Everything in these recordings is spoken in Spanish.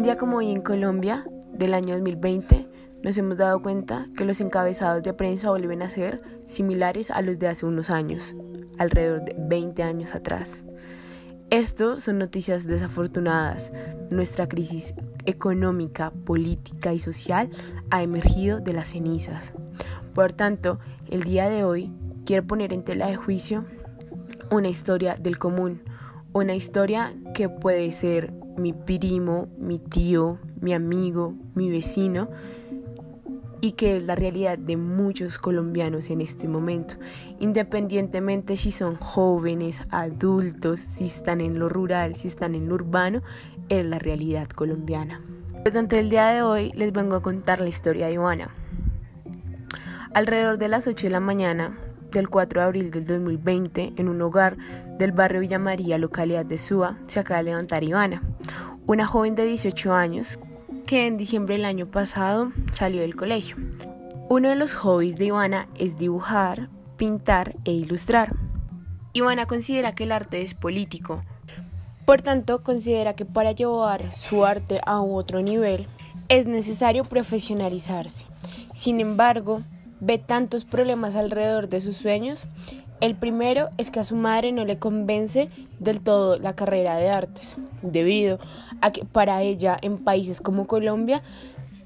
día como hoy en Colombia, del año 2020, nos hemos dado cuenta que los encabezados de prensa vuelven a ser similares a los de hace unos años, alrededor de 20 años atrás. Esto son noticias desafortunadas. Nuestra crisis económica, política y social ha emergido de las cenizas. Por tanto, el día de hoy quiero poner en tela de juicio una historia del común, una historia que puede ser mi primo, mi tío, mi amigo, mi vecino, y que es la realidad de muchos colombianos en este momento, independientemente si son jóvenes, adultos, si están en lo rural, si están en lo urbano, es la realidad colombiana. Durante el día de hoy les vengo a contar la historia de Ivana. Alrededor de las 8 de la mañana del 4 de abril del 2020, en un hogar del barrio Villa María, localidad de Suba, se acaba de levantar Ivana, una joven de 18 años que en diciembre del año pasado salió del colegio. Uno de los hobbies de Ivana es dibujar, pintar e ilustrar. Ivana considera que el arte es político. Por tanto, considera que para llevar su arte a otro nivel es necesario profesionalizarse. Sin embargo, ve tantos problemas alrededor de sus sueños. El primero es que a su madre no le convence del todo la carrera de artes, debido a que para ella en países como Colombia,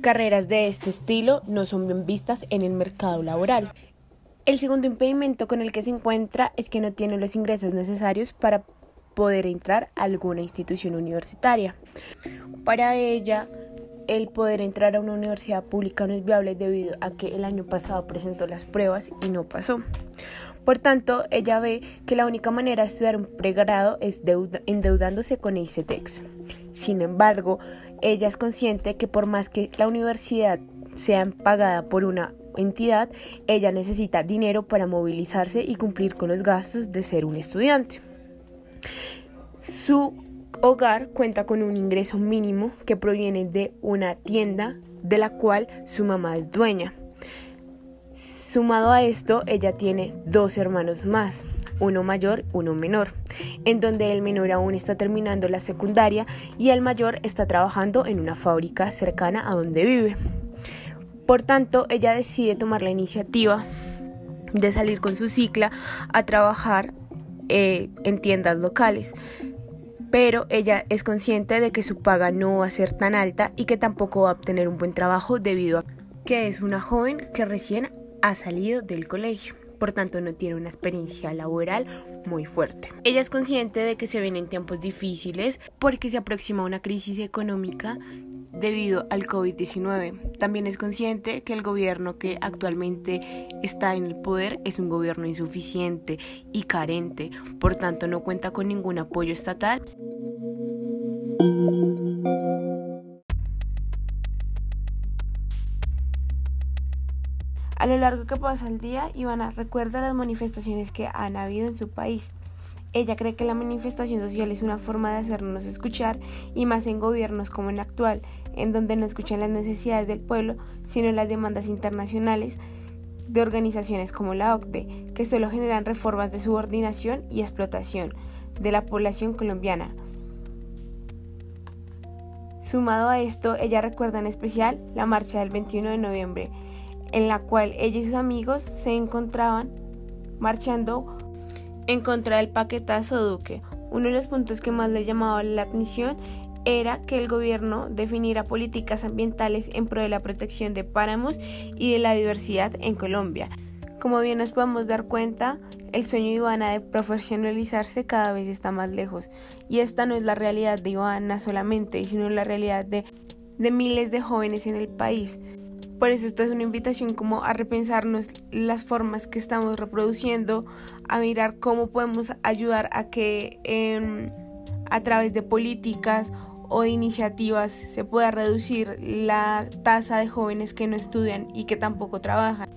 carreras de este estilo no son bien vistas en el mercado laboral. El segundo impedimento con el que se encuentra es que no tiene los ingresos necesarios para poder entrar a alguna institución universitaria. Para ella, el poder entrar a una universidad pública no es viable debido a que el año pasado presentó las pruebas y no pasó. Por tanto, ella ve que la única manera de estudiar un pregrado es endeudándose con ICETEX. Sin embargo, ella es consciente que por más que la universidad sea pagada por una entidad, ella necesita dinero para movilizarse y cumplir con los gastos de ser un estudiante. Su hogar cuenta con un ingreso mínimo que proviene de una tienda de la cual su mamá es dueña. Sumado a esto, ella tiene dos hermanos más, uno mayor, uno menor, en donde el menor aún está terminando la secundaria y el mayor está trabajando en una fábrica cercana a donde vive. Por tanto, ella decide tomar la iniciativa de salir con su cicla a trabajar eh, en tiendas locales pero ella es consciente de que su paga no va a ser tan alta y que tampoco va a obtener un buen trabajo debido a que es una joven que recién ha salido del colegio. Por tanto, no tiene una experiencia laboral muy fuerte. Ella es consciente de que se vienen tiempos difíciles porque se aproxima una crisis económica debido al COVID-19. También es consciente que el gobierno que actualmente está en el poder es un gobierno insuficiente y carente, por tanto no cuenta con ningún apoyo estatal. A lo largo que pasa el día, Ivana recuerda las manifestaciones que han habido en su país. Ella cree que la manifestación social es una forma de hacernos escuchar y más en gobiernos como el actual, en donde no escuchan las necesidades del pueblo, sino las demandas internacionales de organizaciones como la OCDE, que solo generan reformas de subordinación y explotación de la población colombiana. Sumado a esto, ella recuerda en especial la marcha del 21 de noviembre, en la cual ella y sus amigos se encontraban marchando en contra del paquetazo Duque. Uno de los puntos que más le llamaba la atención era que el gobierno definiera políticas ambientales en pro de la protección de páramos y de la diversidad en Colombia. Como bien nos podemos dar cuenta, el sueño de Ivana de profesionalizarse cada vez está más lejos. Y esta no es la realidad de Ivana solamente, sino la realidad de, de miles de jóvenes en el país. Por eso esta es una invitación como a repensarnos las formas que estamos reproduciendo, a mirar cómo podemos ayudar a que em, a través de políticas o de iniciativas se pueda reducir la tasa de jóvenes que no estudian y que tampoco trabajan.